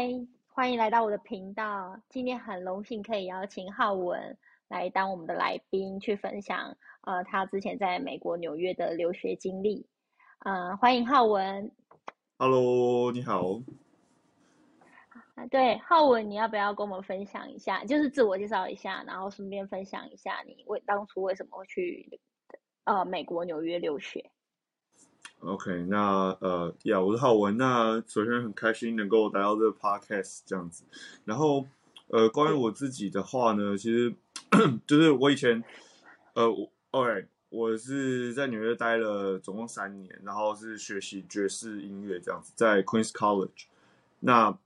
嗨，欢迎来到我的频道。今天很荣幸可以邀请浩文来当我们的来宾，去分享呃他之前在美国纽约的留学经历。呃，欢迎浩文。Hello，你好。啊，对，浩文，你要不要跟我们分享一下？就是自我介绍一下，然后顺便分享一下你为当初为什么会去呃美国纽约留学。OK，那呃，呀，我是浩文。那首先很开心能够来到这个 Podcast 这样子。然后呃，关于我自己的话呢，其实就是我以前呃我 OK，我是在纽约待了总共三年，然后是学习爵士音乐这样子，在 Queen's College。那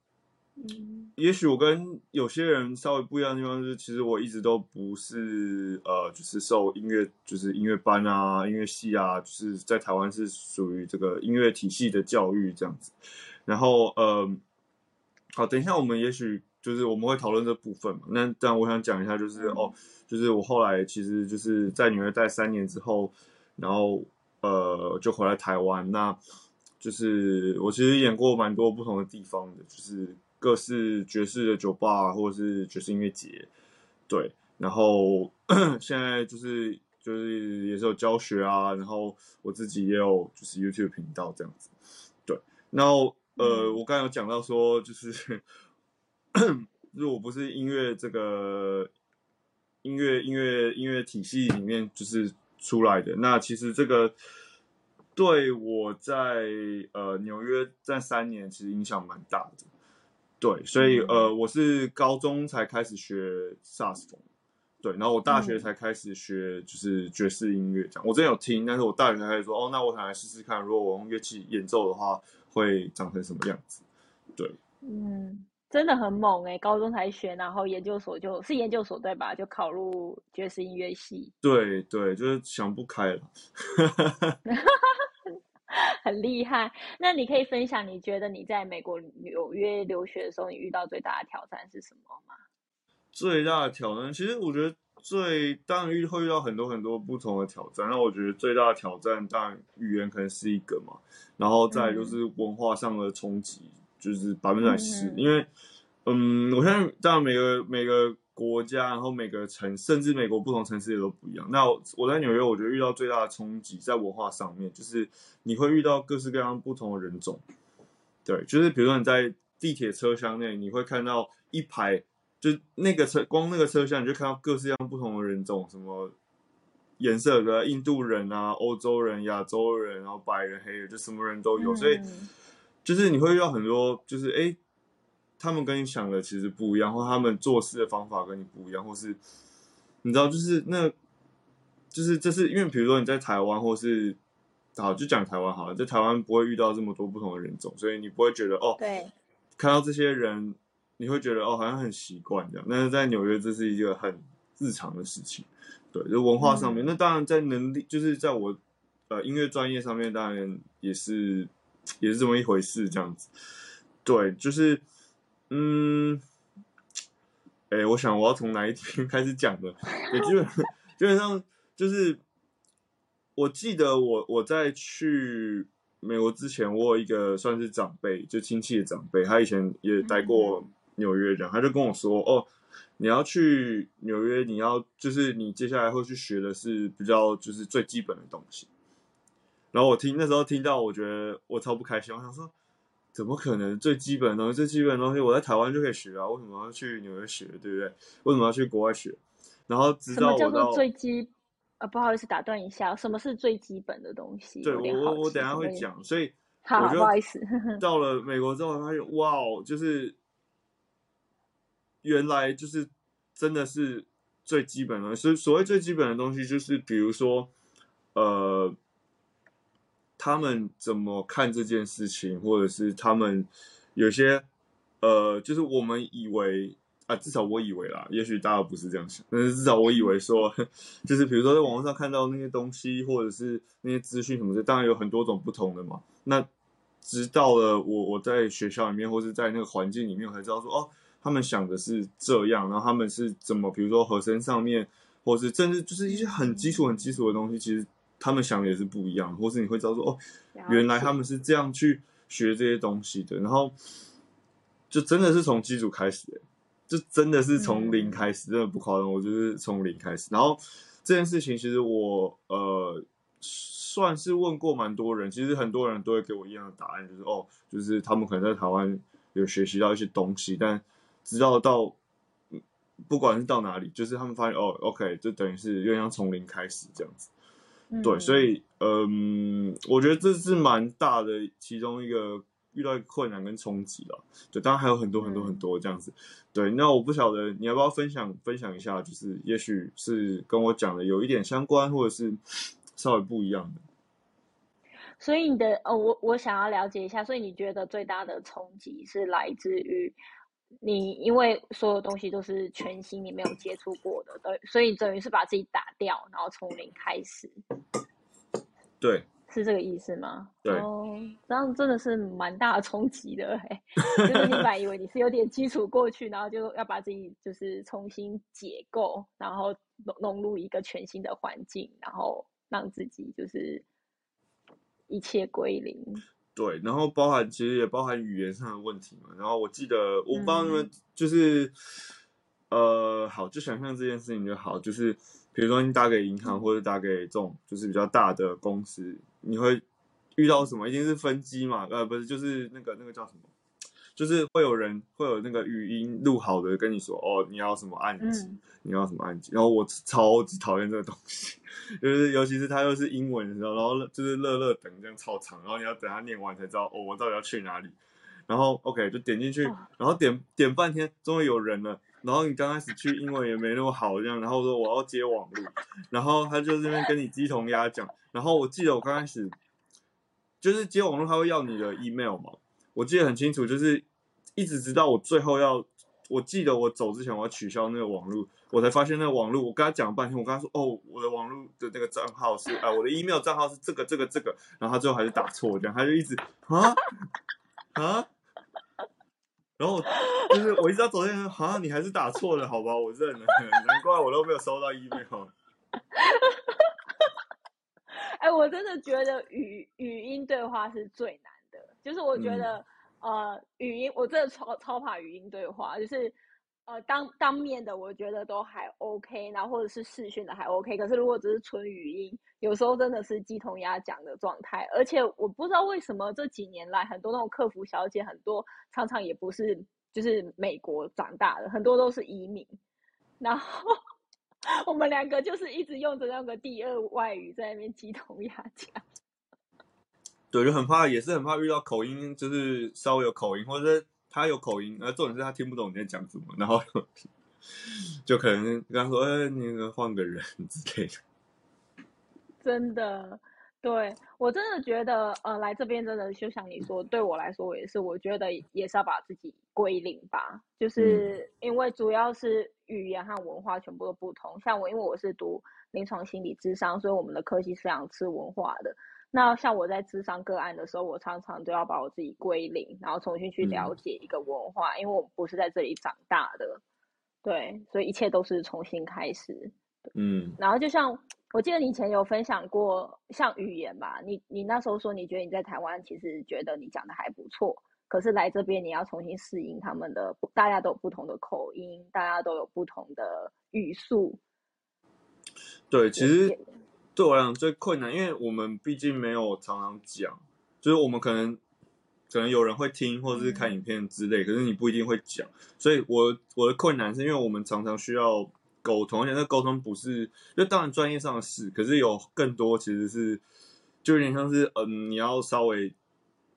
也许我跟有些人稍微不一样的地方，就是其实我一直都不是呃，就是受音乐就是音乐班啊、音乐系啊，就是在台湾是属于这个音乐体系的教育这样子。然后呃，好，等一下我们也许就是我们会讨论这部分嘛。那这样我想讲一下，就是哦，就是我后来其实就是在纽约待三年之后，然后呃就回来台湾。那就是我其实演过蛮多不同的地方的，就是。各式爵士的酒吧，或者是爵士音乐节，对，然后 现在就是就是也是有教学啊，然后我自己也有就是 YouTube 频道这样子，对，然后呃，我刚才有讲到说，就是 如果不是音乐这个音乐音乐音乐体系里面就是出来的，那其实这个对我在呃纽约这三年其实影响蛮大的。对，所以呃，我是高中才开始学萨斯风，对，然后我大学才开始学就是爵士音乐这样。我之前有听，但是我大学才开始说，哦，那我想来试试看，如果我用乐器演奏的话，会长成什么样子？对，嗯，真的很猛哎，高中才学，然后研究所就是研究所对吧？就考入爵士音乐系。对对，就是想不开了。很厉害，那你可以分享你觉得你在美国纽约留学的时候，你遇到最大的挑战是什么吗？最大的挑战，其实我觉得最当然遇会遇到很多很多不同的挑战。那我觉得最大的挑战，当然语言可能是一个嘛，然后再就是文化上的冲击，就是百分之百是，因为嗯，我现在当然每个每个。国家，然后每个城，甚至美国不同城市也都不一样。那我在纽约，我觉得遇到最大的冲击在文化上面，就是你会遇到各式各样不同的人种。对，就是比如说你在地铁车厢内，你会看到一排，就那个车光那个车厢，你就看到各式各样不同的人种，什么颜色的，印度人啊，欧洲人、亚洲人，然后白人、黑人，就什么人都有。所以就是你会遇到很多，就是哎。他们跟你想的其实不一样，或他们做事的方法跟你不一样，或是你知道，就是那，就是这是因为，比如说你在台湾，或是好就讲台湾好了，在台湾不会遇到这么多不同的人种，所以你不会觉得哦，对，看到这些人，你会觉得哦，好像很习惯这样。但是在纽约，这是一个很日常的事情，对，就文化上面。那当然在能力，就是在我呃音乐专业上面，当然也是也是这么一回事，这样子，对，就是。嗯，哎，我想我要从哪一天 开始讲的？也基本基本上就是，我记得我我在去美国之前，我有一个算是长辈，就亲戚的长辈，他以前也待过纽约，这样他就跟我说：“哦，你要去纽约，你要就是你接下来会去学的是比较就是最基本的东西。”然后我听那时候听到，我觉得我超不开心，我想说。怎么可能？最基本的东西，最基本的东西，我在台湾就可以学啊！为什么要去纽约学？对不对？为什么要去国外学？然后直到我叫做最基啊，不好意思打断一下，什么是最基本的东西？对我我我等下会讲，所以好不好意思。到了美国之后，发现哇哦，就是原来就是真的是最基本的，所以所谓最基本的东西，就是比如说呃。他们怎么看这件事情，或者是他们有些呃，就是我们以为啊，至少我以为啦，也许大家不是这样想，但是至少我以为说，就是比如说在网络上看到那些东西，或者是那些资讯什么的，当然有很多种不同的嘛。那直到了我我在学校里面，或是在那个环境里面，我才知道说，哦，他们想的是这样，然后他们是怎么，比如说和声上面，或是甚至就是一些很基础、很基础的东西，其实。他们想的也是不一样，或是你会知道说哦，原来他们是这样去学这些东西的。然后，就真的是从基础开始、欸，就真的是从零嗯开始，真的不夸张，我就是从零开始。然后这件事情其实我呃算是问过蛮多人，其实很多人都会给我一样的答案，就是哦，就是他们可能在台湾有学习到一些东西，但直到到嗯不管是到哪里，就是他们发现哦，OK，就等于是有点像从零开始这样子。对，所以以嗯，我觉得这是蛮大的其中一个遇到困难跟冲击了。对，当然还有很多很多嗯很多这样子。对，那我不晓得你要不要分享分享一下，就是也许是跟我讲的有一点相关，或者是稍微不一样的。所以你的哦，我我想要了解一下，所以你觉得最大的冲击是来自于你，因为所有东西都是全新，你没有接触过的，对，所以等于是把自己打掉，然后从零开始，对，是这个意思吗？对哦，这样真的是蛮大的冲击的哎，就是你本来以为你是有点基础过去，然后就要把自己就是重新解构，然后融融入一个全新的环境，然后让自己就是一切归零。对，然后包含其实也包含语言上的问题嘛。然后我记得我不知道你们嗯就是、呃，好，就想象这件事情就好，就是比如说你打给银行或者打给这种就是比较大的公司，你会遇到什么？一定是分机嘛，呃，不是，就是那个那个叫什么？就是会有人会有那个语音录好的跟你说，哦，你要什么按键，嗯你要什么按键，然后我超级讨厌这个东西，就是尤其是它又是英文的时候，然后就是乐乐等这样超长，然后你要等它念完才知道哦，我到底要去哪里。然后 OK 就点进去哦，然后点点半天，终于有人了。然后你刚开始去英文也没那么好，这样，然后说我要接网络，然后他就这边跟你鸡同鸭讲。然后我记得我刚开始就是接网络，他会要你的 email 嘛，我记得很清楚，就是一直直到我最后要，我记得我走之前我要取消那个网路，我才发现那个网路，我跟他讲了半天，我跟他说哦，我的网络的那个账号是啊、我的 email 账号是这个这个这个，然后他最后还是打错，这样他就一直啊啊，然后就是我一直到昨天说啊，你还是打错了，好吧，我认了，难怪我都没有收到 email。哎、我真的觉得语语音对话是最难的，就是我觉嗯。得、呃语音，我真的超超怕语音对话，就是呃当当面的我觉得都还 OK，然后或者是视讯的还 OK，可是如果只是纯语音，有时候真的是鸡同鸭讲的状态，而且我不知道为什么这几年来很多那种客服小姐，很多常常也不是就是美国长大的，很多都是移民，然后。我们两个就是一直用着那个第二外语在那边鸡同鸭讲。对，就很怕，也是很怕遇到口音，就是稍微有口音，或者是他有口音，而重点是他听不懂你在讲什么，然后 就可能跟他说：“哎、那个换个人之类的。真的，对我真的觉得，呃，来这边真的就像你说，对我来说我也是，我觉得也是要把自己归零吧，就是因为主要是语言和文化全部都不同。像我，因为我是读临床心理智商，所以我们的科系是非常吃文化的。那像我在智商个案的时候，我常常都要把我自己归零，然后重新去了嗯解一个文化，因为我不是在这里长大的，对，所以一切都是重新开始。”嗯，然后就像我记得你以前有分享过，像语言吧，你你那时候说你觉得你在台湾其实觉得你讲的还不错，可是来这边你要重新适应他们的，大家都有不同的口音，大家都有不同的语速。对，其实也对我来讲最困难，因为我们毕竟没有常常讲，就是我们可能可能有人会听或者是看嗯。影片之类，可是你不一定会讲，所以我我的困难是因为我们常常需要沟通，而且那沟通不是，就当然专业上的事，可是有更多其实是就有点像是嗯，你要稍微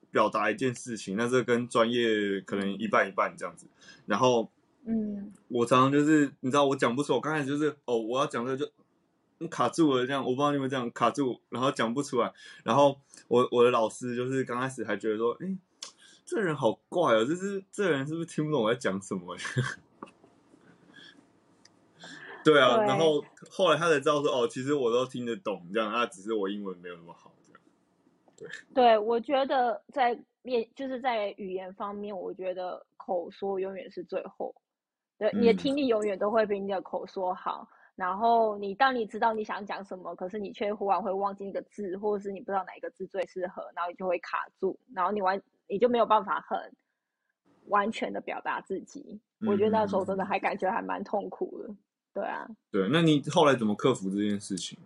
表达一件事情，那这跟专业可能一半一半这样子，然后。嗯。我常常就是你知道我讲不出，我刚开始就是哦，我要讲这个就嗯卡住了这样，我不知道你们这样卡住，然后讲不出来。然后我我的老师就是刚开始还觉得说，哎、这人好怪哦，就是这人是不是听不懂我在讲什么？对啊，对然后后来他才知道说，哦，其实我都听得懂这样，啊，只是我英文没有那么好这样。对，我觉得在练就是在语言方面，我觉得口说永远是最后，对，你的嗯听力永远都会比你的口说好。然后你当你知道你想讲什么，可是你却忽然会忘记那个字，或者是你不知道哪一个字最适合，然后你就会卡住，然后你完你就没有办法很完全的表达自己。我觉得那时候真的还感觉还蛮痛苦的。对啊，对，那你后来怎么克服这件事情？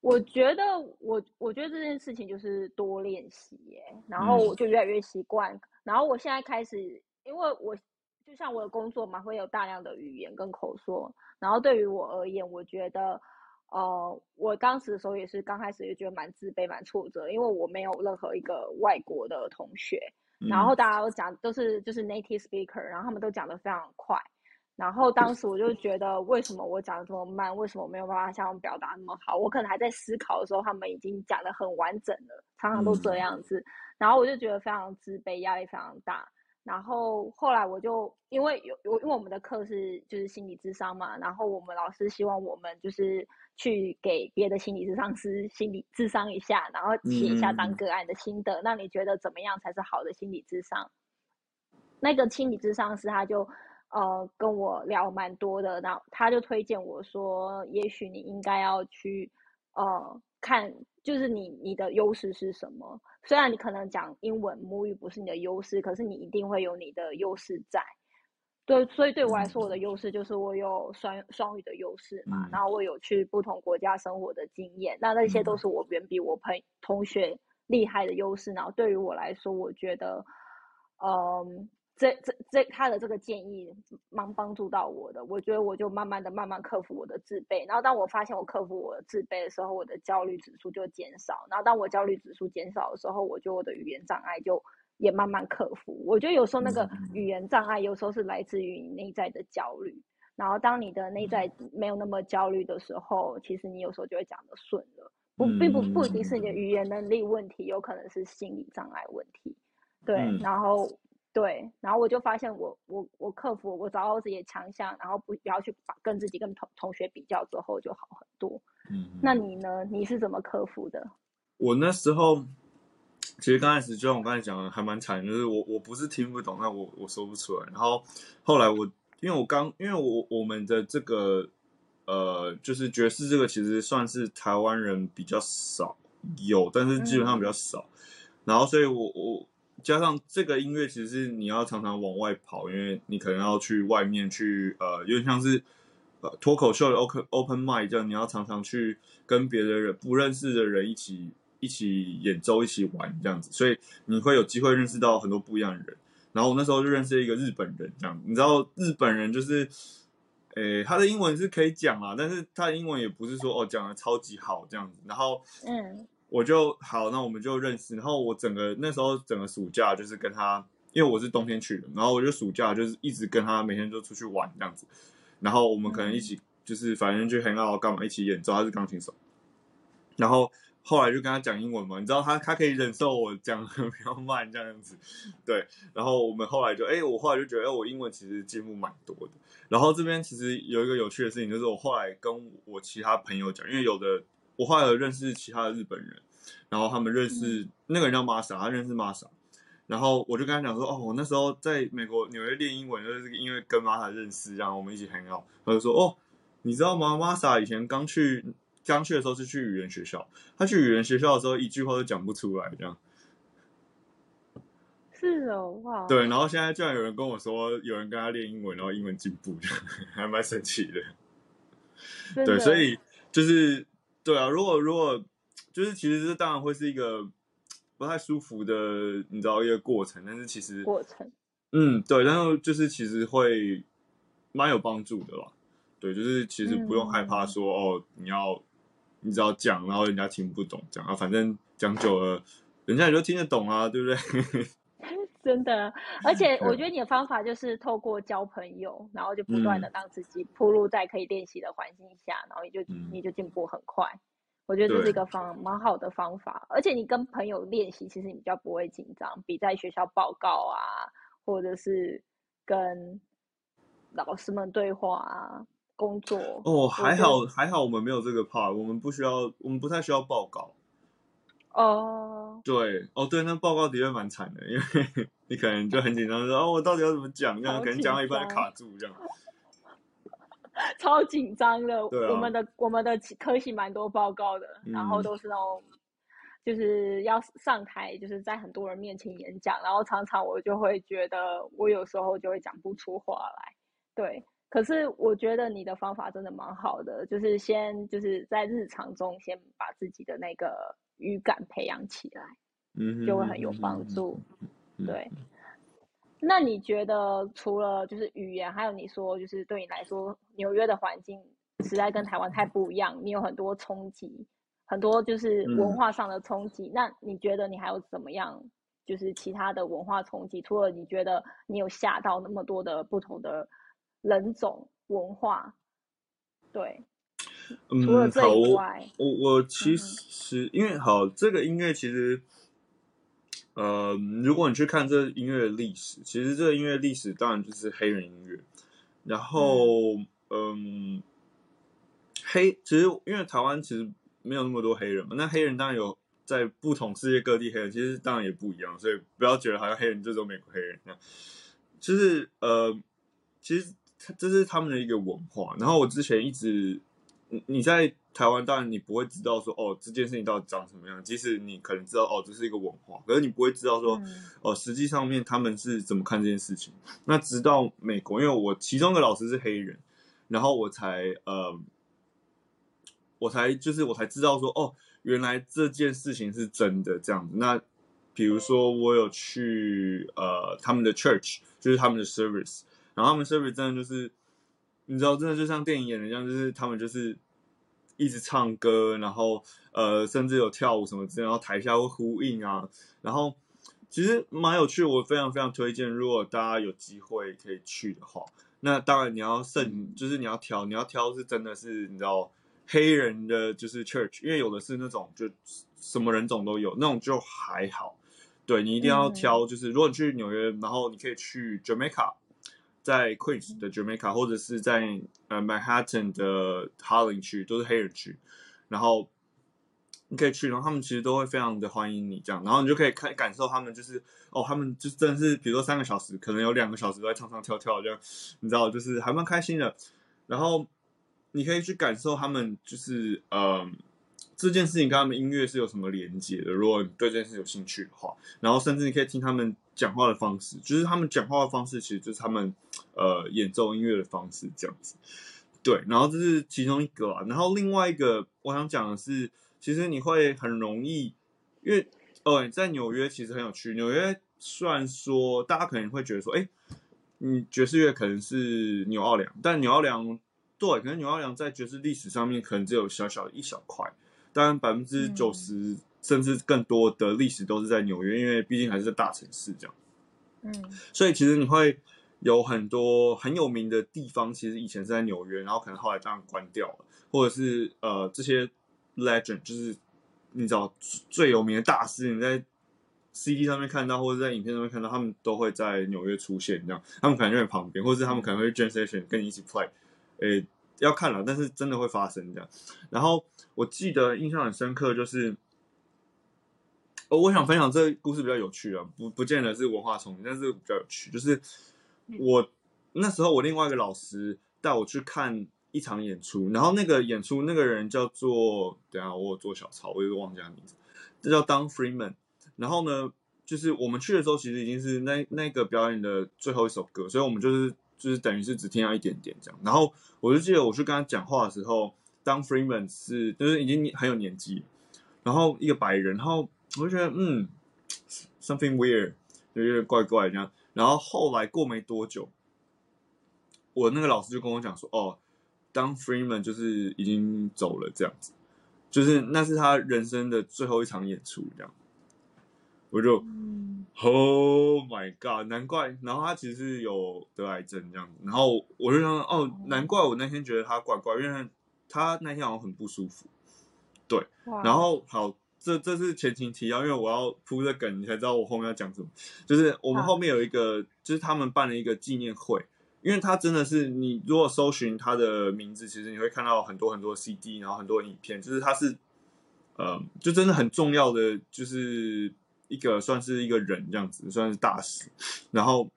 我觉得我我觉得这件事情就是多练习耶，然后我就越来越习惯。然后我现在开始，因为我就像我的工作嘛，会有大量的语言跟口说。然后对于我而言，我觉得，呃，我当时的时候也是刚开始也觉得蛮自卑、蛮挫折，因为我没有任何一个外国的同学，然后大家都讲都是就是 native speaker，然后他们都讲的非常快。然后当时我就觉得，为什么我讲的这么慢？为什么没有办法像表达那么好？我可能还在思考的时候，他们已经讲的很完整了，常常都这样子。然后我就觉得非常自卑，压力非常大。然后后来我就因为有我因为我们的课是就是心理智商嘛，然后我们老师希望我们就是去给别的心理智商师心理智商一下，然后写一下当个案的心得。那你觉得怎么样才是好的心理智商？那个心理智商师他就。呃，跟我聊蛮多的，然后他就推荐我说，也许你应该要去，呃，看，就是你你的优势是什么。虽然你可能讲英文母语不是你的优势，可是你一定会有你的优势在。对，所以对我来说，我的优势就是我有双双语的优势嘛，然后我有去不同国家生活的经验，那那些都是我远比我朋同学厉害的优势。然后对于我来说，我觉得，嗯。这这这他的这个建议蛮帮助到我的，我觉得我就慢慢的慢慢克服我的自卑，然后当我发现我克服我的自卑的时候，我的焦虑指数就减少，然后当我焦虑指数减少的时候，我觉得我的语言障碍就也慢慢克服。我觉得有时候那个语言障碍有时候是来自于你内在的焦虑，然后当你的内在没有那么焦虑的时候，其实你有时候就会讲的顺了，不并不不一定是你的语言能力问题，有可能是心理障碍问题，对，然后。对，然后我就发现我我我克服，我找到自己的强项，然后不不要去把跟自己跟同同学比较之后就好很多。嗯，那你呢？你是怎么克服的？我那时候其实刚开始就像我刚才讲的，还蛮惨，就是我我不是听不懂，那我我说不出来。然后后来我因为我刚因为我我们的这个呃，就是爵士这个其实算是台湾人比较少有，但是基本上比较少。然后所以我我。加上这个音乐，其实是你要常常往外跑，因为你可能要去外面去，呃，有点像是呃脱口秀的 open open m i d 这样，你要常常去跟别的人不认识的人一起一起演奏、一起玩这样子，所以你会有机会认识到很多不一样的人。然后我那时候就认识一个日本人，这样你知道日本人就是，诶，他的英文是可以讲啊，但是他的英文也不是说哦讲的超级好这样子。然后嗯。我就好，那我们就认识。然后我整个那时候整个暑假就是跟他，因为我是冬天去的，然后我就暑假就是一直跟他每天都出去玩这样子。然后我们可能一起就是反正就很好干嘛，一起演奏。他是钢琴手。然后后来就跟他讲英文嘛，你知道他他可以忍受我讲的比较慢这样子，对。然后我们后来就哎，我后来就觉得哎，我英文其实进步蛮多的。然后这边其实有一个有趣的事情，就是我后来跟我其他朋友讲，因为有的。我后来有认识其他的日本人，然后他们认识那个人叫 Masa，他认识 Masa，然后我就跟他讲说，哦，我那时候在美国纽约练英文，就是因为跟 Masa 认识，然后我们一起很好。他就说，哦，你知道吗？Masa 以前刚去刚去的时候是去语言学校，他去语言学校的时候一句话都讲不出来，这样。是哦，哇。对，然后现在居然有人跟我说，有人跟他练英文，然后英文进步，还蛮神奇的。对，所以就是。对啊，如果如果就是其实这当然会是一个不太舒服的，你知道一个过程，但是其实过程，嗯，对，然后就是其实会蛮有帮助的吧？对，就是其实不用害怕说哦，你要你只要讲，然后人家听不懂，讲啊，反正讲久了，人家也就听得懂啊，对不对？真的，而且我觉得你的方法就是透过交朋友，然后就不断的让自己铺路在可以练习的环境下，然后你就你就进步很快。我觉得这是一个方蛮好的方法，而且你跟朋友练习，其实你比较不会紧张，比在学校报告啊，或者是跟老师们对话啊，工作。哦，还好还好，我们没有这个 part，我们不需要，我们不太需要报告。哦，对，哦对，那报告的确蛮惨的，因为 你可能就很紧张，说哦，我到底要怎么讲？这样可能讲到一半就卡住，这样，超紧张的。我们的我们的科系蛮多报告的，然后都是那种就是要上台，就是在很多人面前演讲，然后常常我就会觉得我有时候就会讲不出话来，对。可是我觉得你的方法真的蛮好的，就是先就是在日常中先把自己的那个语感培养起来，嗯，就会很有帮助。对。那你觉得除了就是语言，还有你说就是对你来说纽约的环境实在跟台湾太不一样，你有很多冲击，很多就是文化上的冲击。那你觉得你还有怎么样？就是其他的文化冲击，除了你觉得你有吓到那么多的不同的。人种文化，对，除了这以外，我我其实因为好这个音乐其实，呃，如果你去看这音乐的历史，其实这个音乐历史当然就是黑人音乐，然后嗯，黑其实因为台湾其实没有那么多黑人嘛，那黑人当然有在不同世界各地黑人，其实当然也不一样，所以不要觉得好像黑人就是美国黑人那样，就是呃，其实。这是他们的一个文化。然后我之前一直，你你在台湾，当然你不会知道说哦这件事情到底长什么样。即使你可能知道哦这是一个文化，可是你不会知道说哦实际上面他们是怎么看这件事情。那直到美国，因为我其中一个老师是黑人，然后我才呃，我才就是我才知道说哦原来这件事情是真的这样子。那比如说我有去呃他们的 church，就是他们的 service。然后他们 service 真的就是，你知道，真的就像电影演的一样，就是他们就是一直唱歌，然后呃，甚至有跳舞什么之类，然后台下会呼应啊，然后其实蛮有趣，我非常非常推荐，如果大家有机会可以去的话，那当然你要慎，就是你要挑，你要挑是真的是你知道黑人的就是 church，因为有的是那种就什么人种都有，那种就还好，对你一定要挑，就是如果你去纽约，然后你可以去 Jamaica。在 Queens 的 Jamaica，或者是在呃 Manhattan 的 Harlem 区，都是黑人区，然后你可以去，然后他们其实都会非常的欢迎你这样，然后你就可以看感受他们就是哦，他们就真的是，比如说三个小时，可能有两个小时都在唱唱跳跳这样，你知道，就是还蛮开心的，然后你可以去感受他们就是呃。这件事情跟他们音乐是有什么连接的？如果你对这件事有兴趣的话，然后甚至你可以听他们讲话的方式，就是他们讲话的方式，其实就是他们呃演奏音乐的方式这样子。对，然后这是其中一个。然后另外一个我想讲的是，其实你会很容易，因为哦，在纽约其实很有趣。纽约虽然说大家可能会觉得说，哎，嗯，爵士乐可能是纽奥良，但纽奥良对，可能纽奥良在爵士历史上面可能只有小小的一小块。当然，百分之九十甚至更多的历史都是在纽约，因为毕竟还是在大城市这样。嗯，所以其实你会有很多很有名的地方，其实以前是在纽约，然后可能后来这样关掉了，或者是呃这些 legend，就是你知道最有名的大师，你在 CD 上面看到，或者在影片上面看到，他们都会在纽约出现，这样，他们可能就在旁边，或者是他们可能会 j a s t i o n 跟你一起 play，诶。要看了，但是真的会发生这样。然后我记得印象很深刻，就是，哦，我想分享这个故事比较有趣啊，不不见得是文化冲击，但是比较有趣。就是我那时候我另外一个老师带我去看一场演出，然后那个演出那个人叫做，等下我有做小抄，我又忘记他名字，这叫 Don Freeman。然后呢，就是我们去的时候，其实已经是那那个表演的最后一首歌，所以我们就是。就是等于是只听到一点点这样，然后我就记得我去跟他讲话的时候，，Don Freeman 是就是已经很有年纪，然后一个白人，然后我就觉得嗯，something weird，就有点怪怪这样。然后后来过没多久，我那个老师就跟我讲说，哦，当 Freeman 就是已经走了这样子，就是那是他人生的最后一场演出这样，我就。Oh my god！难怪，然后他其实是有得癌症这样子，然后我就想，哦，难怪我那天觉得他怪怪，因为他那天好像很不舒服。对，然后好，这这是前情提要，因为我要铺这梗，你才知道我后面要讲什么。就是我们后面有一个，就是他们办了一个纪念会，因为他真的是，你如果搜寻他的名字，其实你会看到很多很多 CD，然后很多影片，就是他是，呃，就真的很重要的，就是。一个算是一个人这样子，算是大使，然后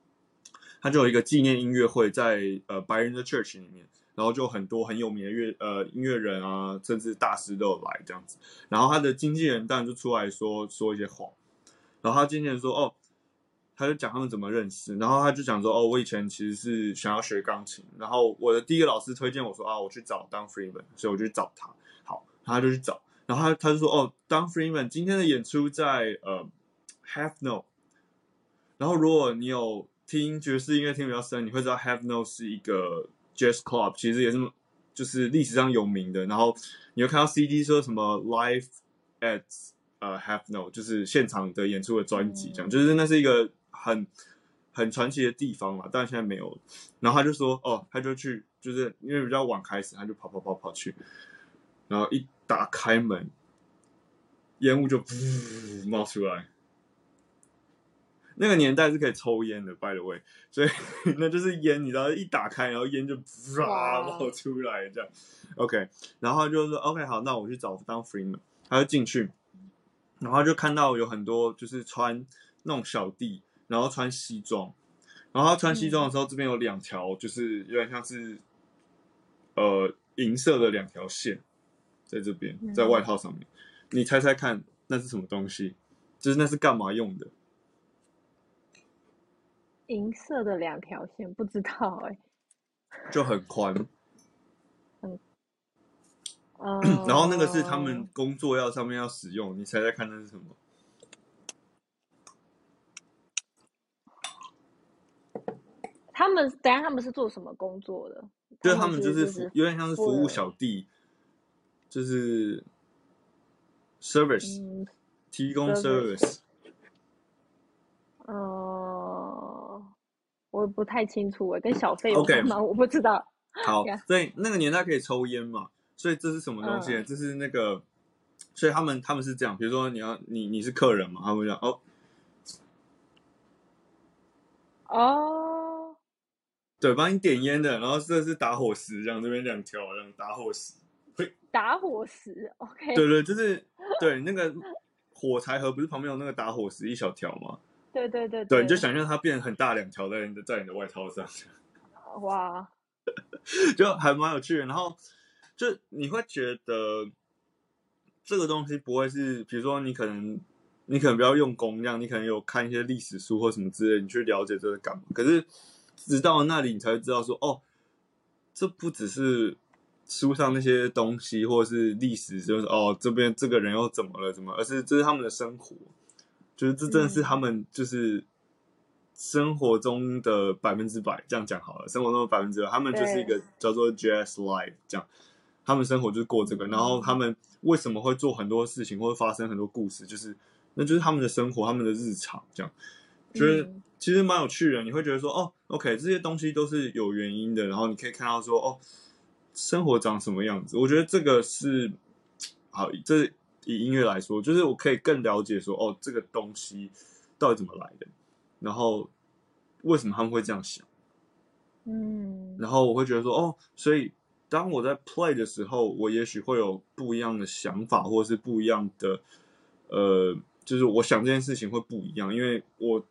他就有一个纪念音乐会在呃白人的 church 里面，然后就很多很有名的乐呃音乐人啊，甚至大师都有来这样子。然后他的经纪人当然就出来说说一些话，然后他经纪人说哦，他就讲他们怎么认识，然后他就讲说哦，我以前其实是想要学钢琴，然后我的第一个老师推荐我说啊，我去找 Don Freeman，所以我就去找他，好，然后他就去找，然后他他就说哦，Don Freeman 今天的演出在呃 Half No，然后如果你有听爵士音乐听比较深，你会知道 Have No 是一个 Jazz Club，其实也是就是历史上有名的。然后你会看到 CD 说什么 Live at 呃 Have No，就是现场的演出的专辑，这样就是那是一个很很传奇的地方嘛。但现在没有了。然后他就说哦，他就去，就是因为比较晚开始，他就跑跑跑跑去，然后一打开门，烟雾就噗冒出来。那个年代是可以抽烟的，by the way，所以 那就是烟，你知道，一打开，然后烟就唰冒出来这样。OK，然后就说 OK 好，那我去找当 Freeman，他就进去，然后就看到有很多就是穿那种小弟，然后穿西装，然后他穿西装的时候，这边有两条，就是有点像是呃银色的两条线在这边，在外套上面，你猜猜看那是什么东西？就是那是干嘛用的？银色的两条线，不知道哎，就很宽，嗯，然后那个是他们工作要上面要使用，你猜猜看那是什么？他们等下他们是做什么工作的？就是他们就是服有点像是服务小弟，就是 service 提供 service，呃，我不太清楚我，跟小费有关吗？我不知道。好，所以那个年代可以抽烟嘛？所以这是什么东西？这是那个，所以他们他们是这样，比如说你要你你是客人嘛，他们讲哦哦，对，帮你点烟的，然后这是打火石，这样这边两条，这样打火石，打火石，OK，对对，就是对那个火柴盒不是旁边有那个打火石一小条吗？对对对，对，你就想象它变很大两条在你的在你的外套上，哇，就还蛮有趣的。然后就你会觉得这个东西不会是，比如说你可能你可能不要用功，这样你可能有看一些历史书或什么之类，你去了解这个干嘛。可是直到那里，你才会知道说，哦，这不只是书上那些东西，或者是历史，就是哦这边这个人又怎么了，怎么，而是这是他们的生活。就是这真的是他们就是生活中的百分之百，这样讲好了。生活中的百分之百，他们就是一个叫做 jazz life，这样，他们生活就是过这个。然后他们为什么会做很多事情，或者发生很多故事，就是那就是他们的生活，他们的日常，这样。觉得其实蛮有趣的，你会觉得说，哦，OK，这些东西都是有原因的。然后你可以看到说，哦，生活长什么样子。我觉得这个是好，这。以音乐来说，就是我可以更了解说，哦，这个东西到底怎么来的，然后为什么他们会这样想，嗯，然后我会觉得说，哦，所以当我在 play 的时候，我也许会有不一样的想法，或者是不一样的，呃，就是我想这件事情会不一样，因为我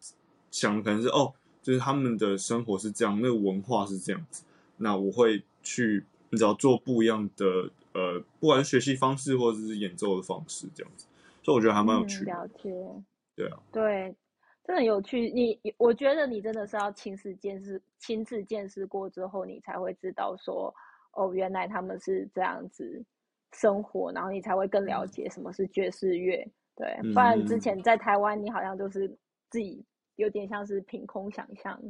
想可能是哦，就是他们的生活是这样，那个文化是这样子，那我会去，你只要做不一样的。呃，不管是学习方式或者是演奏的方式，这样子，所以我觉得还蛮有趣。了解，对啊，对，真的有趣。你，我觉得你真的是要亲自见识、亲自见识过之后，你才会知道说，哦，原来他们是这样子生活，然后你才会更了解什么是爵士乐。对，不然之前在台湾，你好像就是自己有点像是凭空想象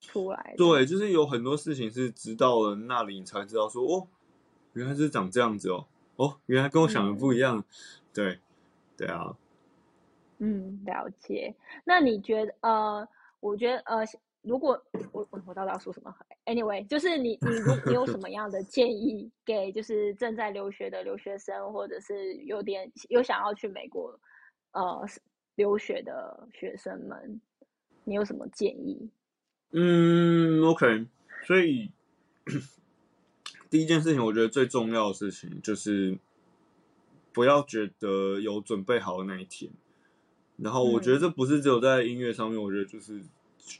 出来。对，就是有很多事情是直到了那里，你才知道说，哦。原来是长这样子哦，哦，原来跟我想的不一样，对，对啊，嗯，了解。那你觉得，呃，我觉得，呃，如果我我我到底要说什么？Anyway，就是你你如你有什么样的 建议给就是正在留学的留学生，或者是有点有想要去美国呃留学的学生们，你有什么建议？嗯，OK，所以。第一件事情，我觉得最重要的事情就是不要觉得有准备好的那一天。然后，我觉得这不是只有在音乐上面，我觉得就是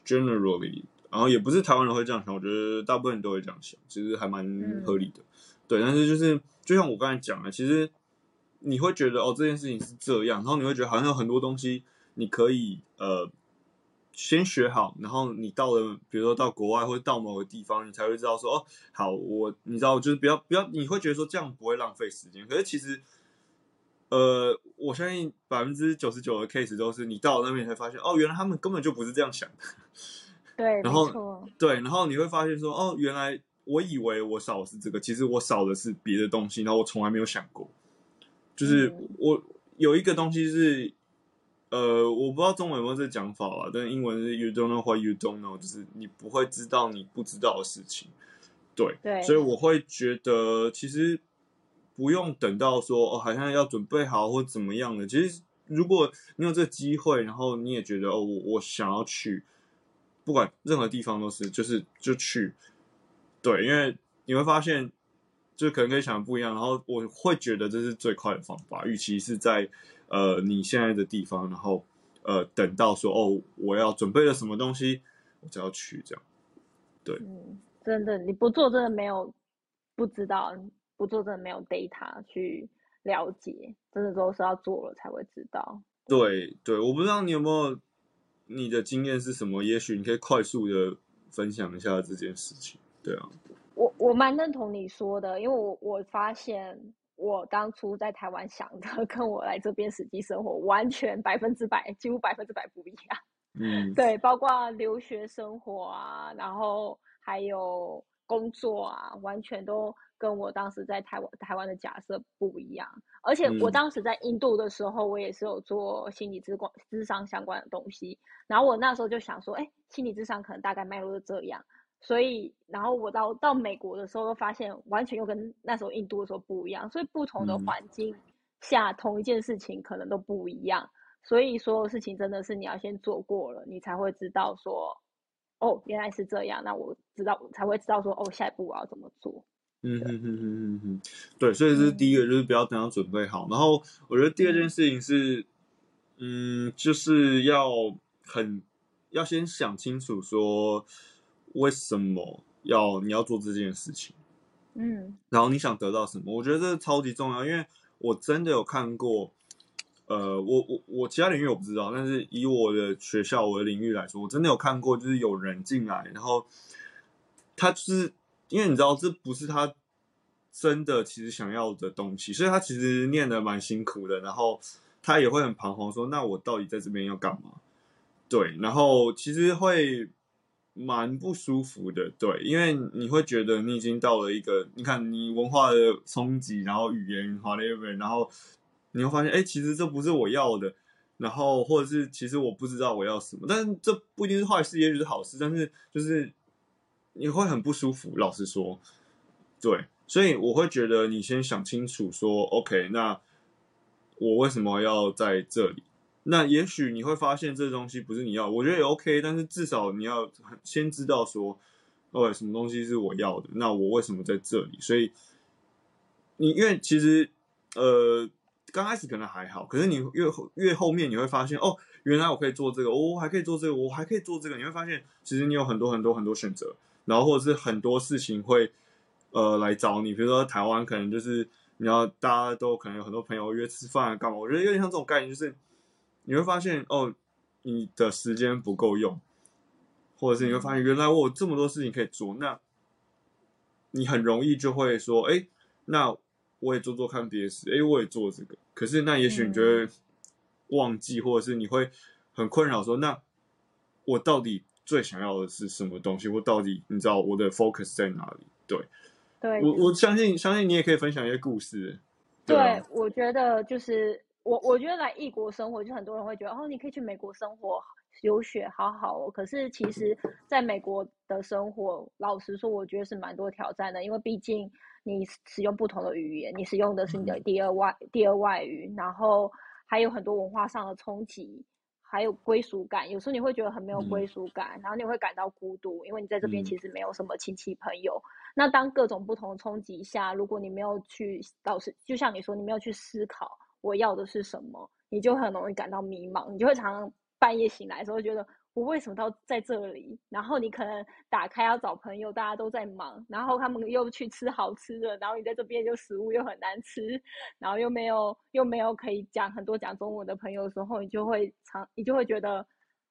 generally，然后也不是台湾人会这样想，我觉得大部分人都会这样想，其实还蛮合理的。对，但是就是就像我刚才讲的，其实你会觉得哦这件事情是这样，然后你会觉得好像有很多东西你可以呃先学好，然后你到了比如说到国外或者到某个地方，你才会知道说哦好我你知道就是不要不要你会觉得说这样不会浪费时间，可是其实呃我相信百分之九十九的 case 都是你到了那边才发现哦原来他们根本就不是这样想的。对，然后对，然后你会发现说哦原来。我以为我少的是这个，其实我少的是别的东西，然后我从来没有想过。就是我有一个东西是，呃，我不知道中文有没有这讲法啊，但英文是 you don't know what you don't know，就是你不会知道你不知道的事情。对，对，所以我会觉得其实不用等到说哦，好像要准备好或怎么样的。其实如果你有这个机会，然后你也觉得哦，我我想要去，不管任何地方都是，就是就去。对，因为你会发现，就可能跟想的不一样，然后我会觉得这是最快的方法，与其是在呃你现在的地方，然后呃等到说哦我要准备了什么东西，我就要去这样。对，嗯，真的你不做真的没有不知道，不做真的没有 data 去了解，真的都是要做了才会知道。对对，我不知道你有没有你的经验是什么，也许你可以快速的分享一下这件事情。对啊，我我蛮认同你说的，因为我我发现我当初在台湾想的，跟我来这边实际生活完全百分之百，几乎百分之百不一样。嗯，对，包括留学生活啊，然后还有工作啊，完全都跟我当时在台湾台湾的假设不一样。而且我当时在印度的时候，我也是有做心理智光智商相关的东西，然后我那时候就想说，哎，心理智商可能大概脉络是这样。所以，然后我到到美国的时候，又发现完全又跟那时候印度的时候不一样。所以，不同的环境下，同一件事情可能都不一样。所以，所有事情真的是你要先做过了，你才会知道说，哦，原来是这样。那我知道，才会知道说，哦，下一步我要怎么做。嗯哼哼哼哼哼，对。所以这是第一个，就是不要等到准备好。然后，我觉得第二件事情是，嗯，就是要很要先想清楚说。为什么要你要做这件事情？嗯，然后你想得到什么？我觉得这超级重要，因为我真的有看过，呃，我我我其他领域我不知道，但是以我的学校我的领域来说，我真的有看过，就是有人进来，然后他就是因为你知道这不是他真的其实想要的东西，所以他其实念的蛮辛苦的，然后他也会很彷徨，说那我到底在这边要干嘛？对，然后其实会。蛮不舒服的，对，因为你会觉得你已经到了一个，你看你文化的冲击，然后语言 whatever，然后你会发现，哎，其实这不是我要的，然后或者是其实我不知道我要什么，但是这不一定是坏事，也许是好事，但是就是你会很不舒服，老实说，对，所以我会觉得你先想清楚，说 OK，那我为什么要在这里？那也许你会发现这东西不是你要，我觉得也 OK，但是至少你要先知道说，哦，什么东西是我要的，那我为什么在这里？所以你因为其实呃刚开始可能还好，可是你越越后面你会发现，哦，原来我可以做这个，我还可以做这个，我还可以做这个，你会发现其实你有很多很多很多选择，然后或者是很多事情会呃来找你，比如说台湾可能就是你要大家都可能有很多朋友约吃饭干嘛，我觉得有点像这种概念，就是。你会发现哦，你的时间不够用，或者是你会发现原来我有这么多事情可以做，那你很容易就会说，哎，那我也做做看别的事，哎，我也做这个。可是那也许你就会忘记，或者是你会很困扰，说那我到底最想要的是什么东西？我到底你知道我的 focus 在哪里？对，对我我相信相信你也可以分享一些故事。对，我觉得就是。我我觉得来异国生活，就很多人会觉得哦，你可以去美国生活留学，好好哦。可是其实在美国的生活，老实说，我觉得是蛮多挑战的，因为毕竟你使用不同的语言，你使用的是你的第二外第二外语，然后还有很多文化上的冲击，还有归属感。有时候你会觉得很没有归属感，然后你会感到孤独，因为你在这边其实没有什么亲戚朋友。那当各种不同的冲击下，如果你没有去，老师就像你说，你没有去思考。我要的是什么？你就很容易感到迷茫，你就会常常半夜醒来的时候觉得我为什么到在这里？然后你可能打开要找朋友，大家都在忙，然后他们又去吃好吃的，然后你在这边就食物又很难吃，然后又没有又没有可以讲很多讲中文的朋友的时候，你就会常你就会觉得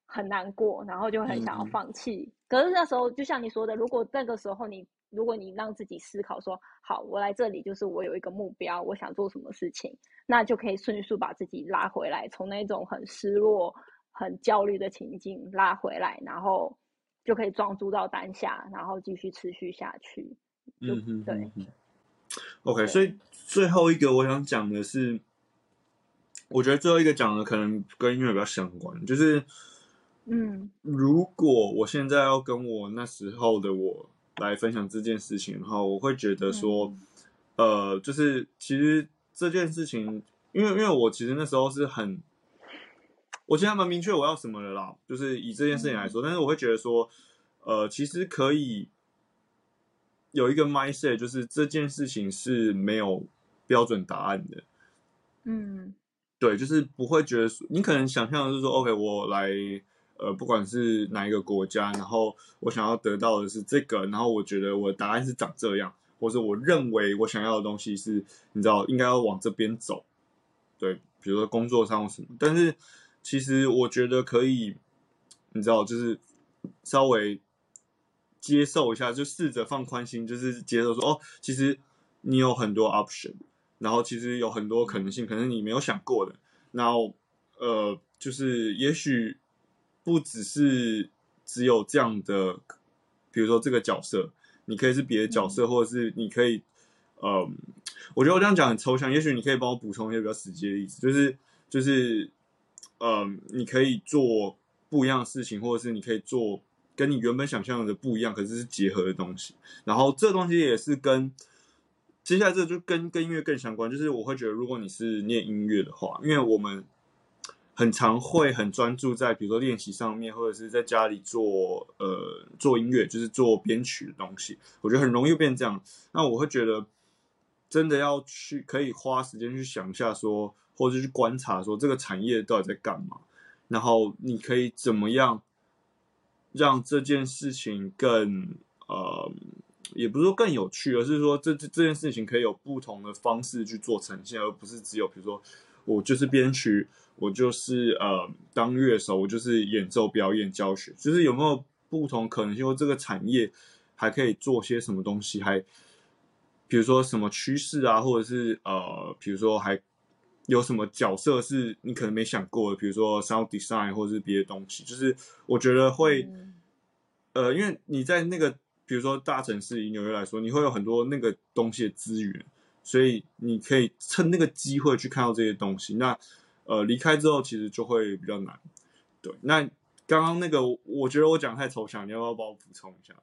很难过，然后就很想要放弃。可是那时候就像你说的，如果那个时候你如果你让自己思考说，好，我来这里就是我有一个目标，我想做什么事情，那就可以迅速把自己拉回来，从那种很失落。很焦虑的情境拉回来，然后就可以专注到当下，然后继续持续下去。嗯嗯，对。OK，所以最后一个我想讲的是，我觉得最后一个讲的可能跟音乐比较相关，就是，嗯，如果我现在要跟我那时候的我来分享这件事情的话，我会觉得说，呃，就是其实这件事情，因为因为我其实那时候是很。我现在蛮明确我要什么的啦，就是以这件事情来说，但是我会觉得说，呃，其实可以有一个 mindset，就是这件事情是没有标准答案的。嗯，对，就是不会觉得你可能想象的是说，OK，我来，呃，不管是哪一个国家，然后我想要得到的是这个，然后我觉得我的答案是长这样，或者我认为我想要的东西是，你知道，应该要往这边走。对，比如说工作上什么，但是。其实我觉得可以，你知道，就是稍微接受一下，就试着放宽心，就是接受说，哦，其实你有很多 option，然后其实有很多可能性，可能你没有想过的。然后，呃，就是也许不只是只有这样的，比如说这个角色，你可以是别的角色，或者是你可以，呃，我觉得我这样讲很抽象，也许你可以帮我补充一些比较实际的例子，就是就是。嗯，你可以做不一样的事情，或者是你可以做跟你原本想象的不一样，可是是结合的东西。然后这东西也是跟接下来这就跟跟音乐更相关。就是我会觉得，如果你是念音乐的话，因为我们很常会很专注在比如说练习上面，或者是在家里做呃做音乐，就是做编曲的东西。我觉得很容易变这样。那我会觉得真的要去可以花时间去想一下说。或者去观察说这个产业到底在干嘛，然后你可以怎么样让这件事情更呃，也不是说更有趣，而是说这这这件事情可以有不同的方式去做呈现，而不是只有比如说我就是编曲，我就是呃当乐手，我就是演奏、表演、教学，就是有没有不同可能性？或这个产业还可以做些什么东西？还比如说什么趋势啊，或者是呃，比如说还。有什么角色是你可能没想过的？比如说 sound design 或者是别的东西，就是我觉得会，呃，因为你在那个比如说大城市以纽约来说，你会有很多那个东西的资源，所以你可以趁那个机会去看到这些东西。那呃，离开之后其实就会比较难。对，那刚刚那个我觉得我讲太抽象，你要不要帮我补充一下？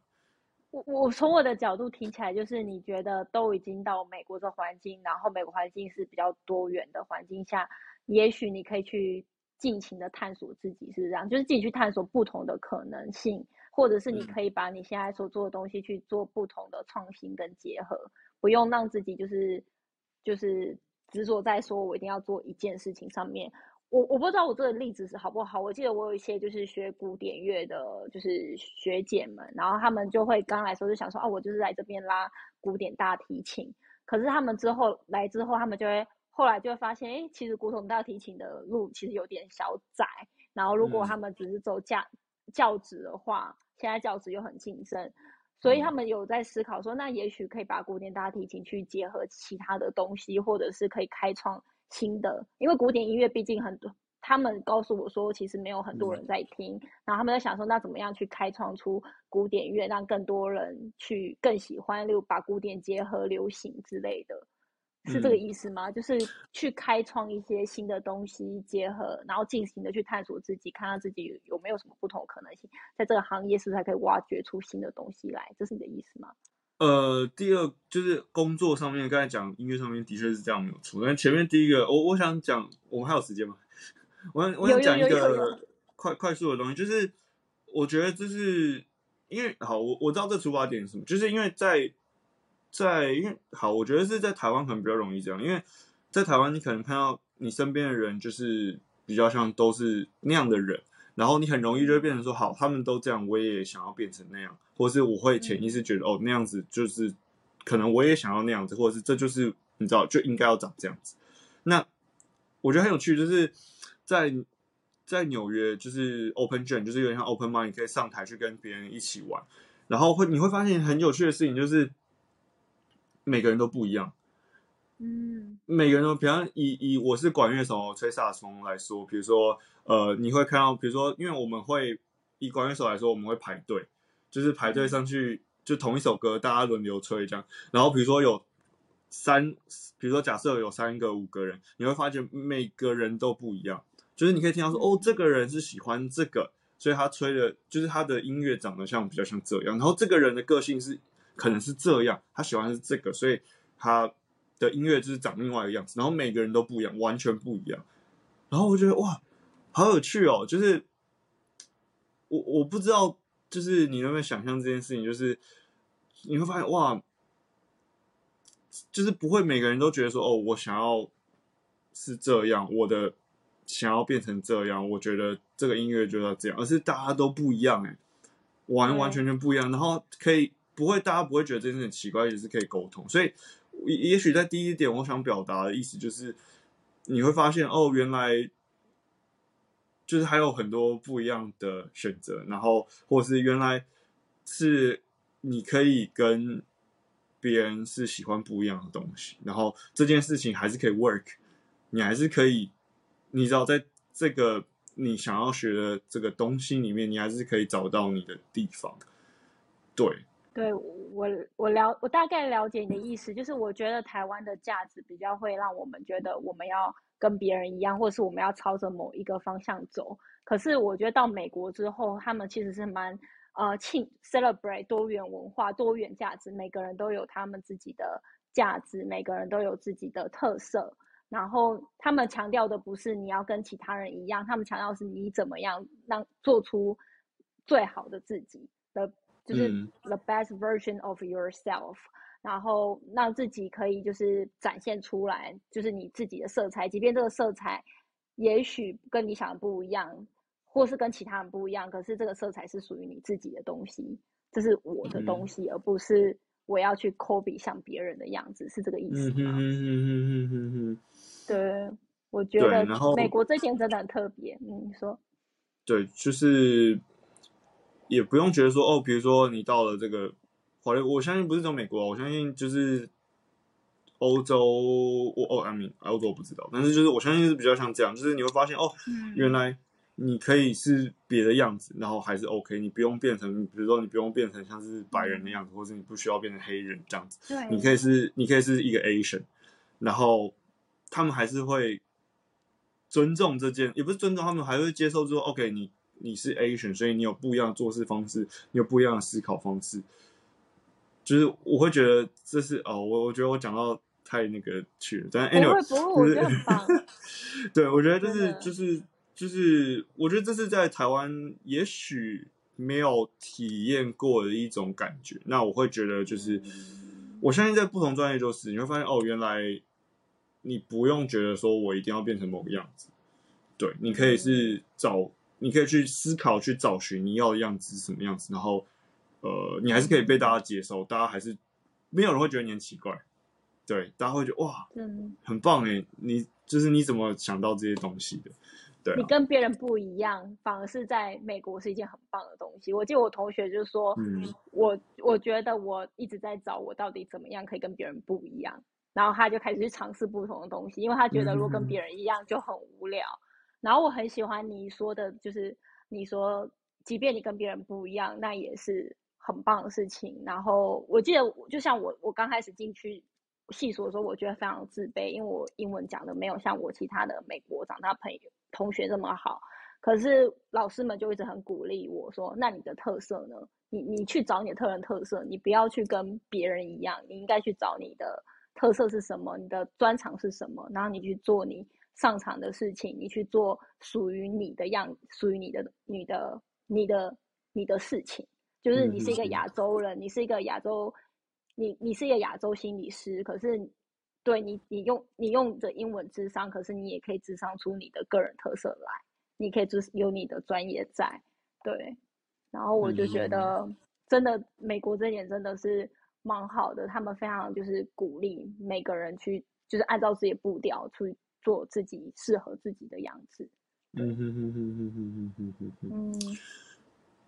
我我从我的角度听起来，就是你觉得都已经到美国的环境，然后美国环境是比较多元的环境下，也许你可以去尽情的探索自己，是这样，就是自己去探索不同的可能性，或者是你可以把你现在所做的东西去做不同的创新跟结合，不用让自己就是就是执着在说我一定要做一件事情上面。我我不知道我这个例子是好不好。我记得我有一些就是学古典乐的，就是学姐们，然后他们就会刚来说就想说，啊，我就是来这边拉古典大提琴。可是他们之后来之后，他们就会后来就会发现，哎，其实古董大提琴的路其实有点小窄。然后如果他们只是走教教职的话，现在教职又很竞争，所以他们有在思考说，那也许可以把古典大提琴去结合其他的东西，或者是可以开创。新的，因为古典音乐毕竟很多，他们告诉我说，其实没有很多人在听，然后他们在想说，那怎么样去开创出古典乐，让更多人去更喜欢，例如把古典结合流行之类的，是这个意思吗？就是去开创一些新的东西，结合，然后尽情的去探索自己，看看自己有没有什么不同的可能性，在这个行业是不是还可以挖掘出新的东西来？这是你的意思吗？呃，第二就是工作上面，刚才讲音乐上面的确是这样没有错。但前面第一个，我我想讲，我们还有时间吗？我我想讲一个快快速的东西，就是我觉得这是因为好，我我知道这出发点是什么，就是因为在在因为好，我觉得是在台湾可能比较容易这样，因为在台湾你可能看到你身边的人就是比较像都是那样的人，然后你很容易就会变成说，好，他们都这样，我也想要变成那样，或是我会潜意识觉得，哦，那样子就是可能我也想要那样子，或者是这就是你知道就应该要长这样子。那我觉得很有趣，就是在在纽约，就是 Open Jam，就是有点像 Open Mind，可以上台去跟别人一起玩，然后会你会发现很有趣的事情，就是每个人都不一样。嗯每个人都，比方以以我是管乐手吹萨克斯风来说，比如说呃，你会看到，比如说，因为我们会以管乐手来说，我们会排队，就是排队上去，就同一首歌，大家轮流吹这样。然后比如说有三，比如说假设有三个五个人，你会发现每个人都不一样，就是你可以听到说，哦，这个人是喜欢这个，所以他吹的，就是他的音乐长得像比较像这样。然后这个人的个性是可能是这样，他喜欢是这个，所以他。的音乐就是长另外一个样子，然后每个人都不一样，完全不一样。然后我觉得哇，好有趣哦！就是我我不知道，就是你能不能想象这件事情？就是你会发现哇，就是不会每个人都觉得说哦，我想要是这样，我的想要变成这样，我觉得这个音乐就要这样，而是大家都不一样哎，完完全全不一样。然后可以不会，大家不会觉得这件事很奇怪，也是可以沟通，所以。也也许在第一点，我想表达的意思就是，你会发现哦，原来就是还有很多不一样的选择，然后或是原来是你可以跟别人是喜欢不一样的东西，然后这件事情还是可以 work，你还是可以，你知道在这个你想要学的这个东西里面，你还是可以找到你的地方，对。对我，我了，我大概了解你的意思，就是我觉得台湾的价值比较会让我们觉得我们要跟别人一样，或是我们要朝着某一个方向走。可是我觉得到美国之后，他们其实是蛮呃庆 celebrate 多元文化、多元价值，每个人都有他们自己的价值，每个人都有自己的特色。然后他们强调的不是你要跟其他人一样，他们强调是你怎么样让做出最好的自己的。就是 the best version of yourself，然后让自己可以就是展现出来，就是你自己的色彩，即便这个色彩也许跟你想的不一样，或是跟其他人不一样，可是这个色彩是属于你自己的东西，这是我的东西，而不是我要去 copy 像别人的样子，是这个意思吗？嗯嗯嗯嗯嗯对，我觉得美国这点真的很特别。嗯，你说？对，就是。也不用觉得说哦，比如说你到了这个，好了，我相信不是从美国，我相信就是欧洲，我哦，I mean，欧洲我不知道，但是就是我相信是比较像这样，就是你会发现哦，原来你可以是别的样子，然后还是 OK，你不用变成，比如说你不用变成像是白人的样子，或者你不需要变成黑人这样子，对，你可以是，你可以是一个 Asian，然后他们还是会尊重这件，也不是尊重，他们还会接受说 OK，你。你是 Asian，所以你有不一样的做事方式，你有不一样的思考方式。就是我会觉得这是哦，我我觉得我讲到太那个去了，但 anyway，不不，我觉得很棒。对，我觉得就是就是就是，我觉得这是在台湾也许没有体验过的一种感觉。那我会觉得就是，我相信在不同专业，就是你会发现哦，原来你不用觉得说我一定要变成某个样子，对，你可以是找。你可以去思考、去找寻你要的样子是什么样子，然后，呃，你还是可以被大家接受，大家还是没有人会觉得你很奇怪，对，大家会觉得哇，很棒哎，你就是你怎么想到这些东西的？对，你跟别人不一样，反而是在美国是一件很棒的东西。我记得我同学就说，嗯，我我觉得我一直在找我到底怎么样可以跟别人不一样，然后他就开始去尝试不同的东西，因为他觉得如果跟别人一样就很无聊。然后我很喜欢你说的，就是你说，即便你跟别人不一样，那也是很棒的事情。然后我记得，就像我我刚开始进去细说的时候，我觉得非常自卑，因为我英文讲的没有像我其他的美国长大朋友同学这么好。可是老师们就一直很鼓励我说：“那你的特色呢？你你去找你的特人特色，你不要去跟别人一样，你应该去找你的特色是什么，你的专长是什么，然后你去做你。”上场的事情，你去做属于你的样，属于你的、你的、你的、你的事情。就是你是一个亚洲人，你是一个亚洲，你你是一个亚洲心理师。可是，对你，你用你用着英文智商，可是你也可以智商出你的个人特色来。你可以就是有你的专业在，对。然后我就觉嗯得，真的美国这点真的是蛮好的，他们非常就是鼓励每个人去，就是按照自己的步调去做自己适合自己的样子。嗯哼哼哼哼哼哼哼。嗯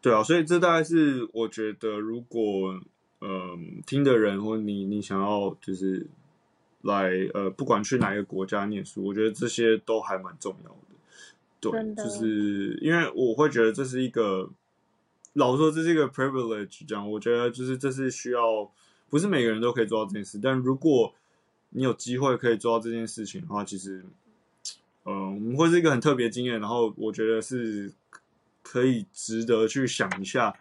对啊，所以这大概是我觉得，如果嗯听的人或你你想要就是来呃，不管去哪一个国家念书，我觉得这些都还蛮重要的。对，就是因为我会觉得这是一个，老实说这是一个 privilege，这样我觉得就是这是需要，不是每个人都可以做到这件事，但如果你有机会可以做到这件事情的话，其实，嗯，我们会是一个很特别经验，然后我觉得是可以值得去想一下，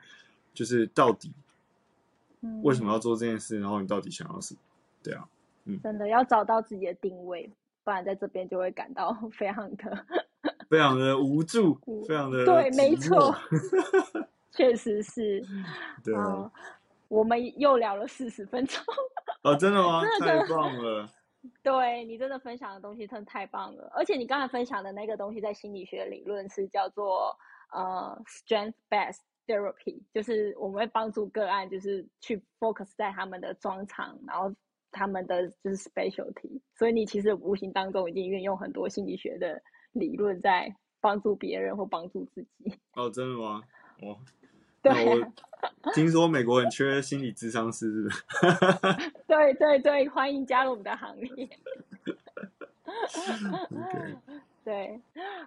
就是到底嗯，为什么要做这件事，然后你到底想要什么？对啊，嗯真的要找到自己的定位，不然在这边就会感到 非常的 非常的无助，非常的对，没错，确实是。对啊，我们又聊了四十分钟。哦，真的吗？真的太棒了！对你真的分享的东西真的太棒了，而且你刚才分享的那个东西，在心理学理论是叫做呃 strength based therapy，就是我们会帮助个案，就是去 focus 在他们的专长，然后他们的就是 specialty，所以你其实无形当中已经运用很多心理学的理论在帮助别人或帮助自己。哦，真的吗？哦，对听说美国很缺心理智商师，是不是？对对对，欢迎加入我们的行列。对，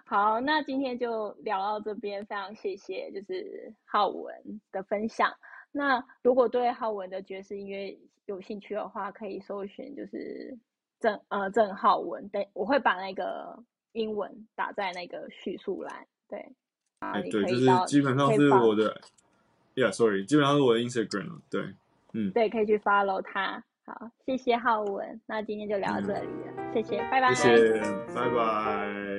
好，那今天就聊到这边，非常谢谢就是浩文的分享。那如果对浩文的爵士音乐有兴趣的话，可以搜寻就是郑呃郑浩文，对，我会把那个英文打在那个叙述栏，对，啊，哎，对，就是基本上是我的，Yeah，Sorry，基本上是我的 Instagram，对，嗯对，可以去 follow 他。好，谢谢浩文，那今天就聊到这里了，谢谢，拜拜。谢谢，拜拜。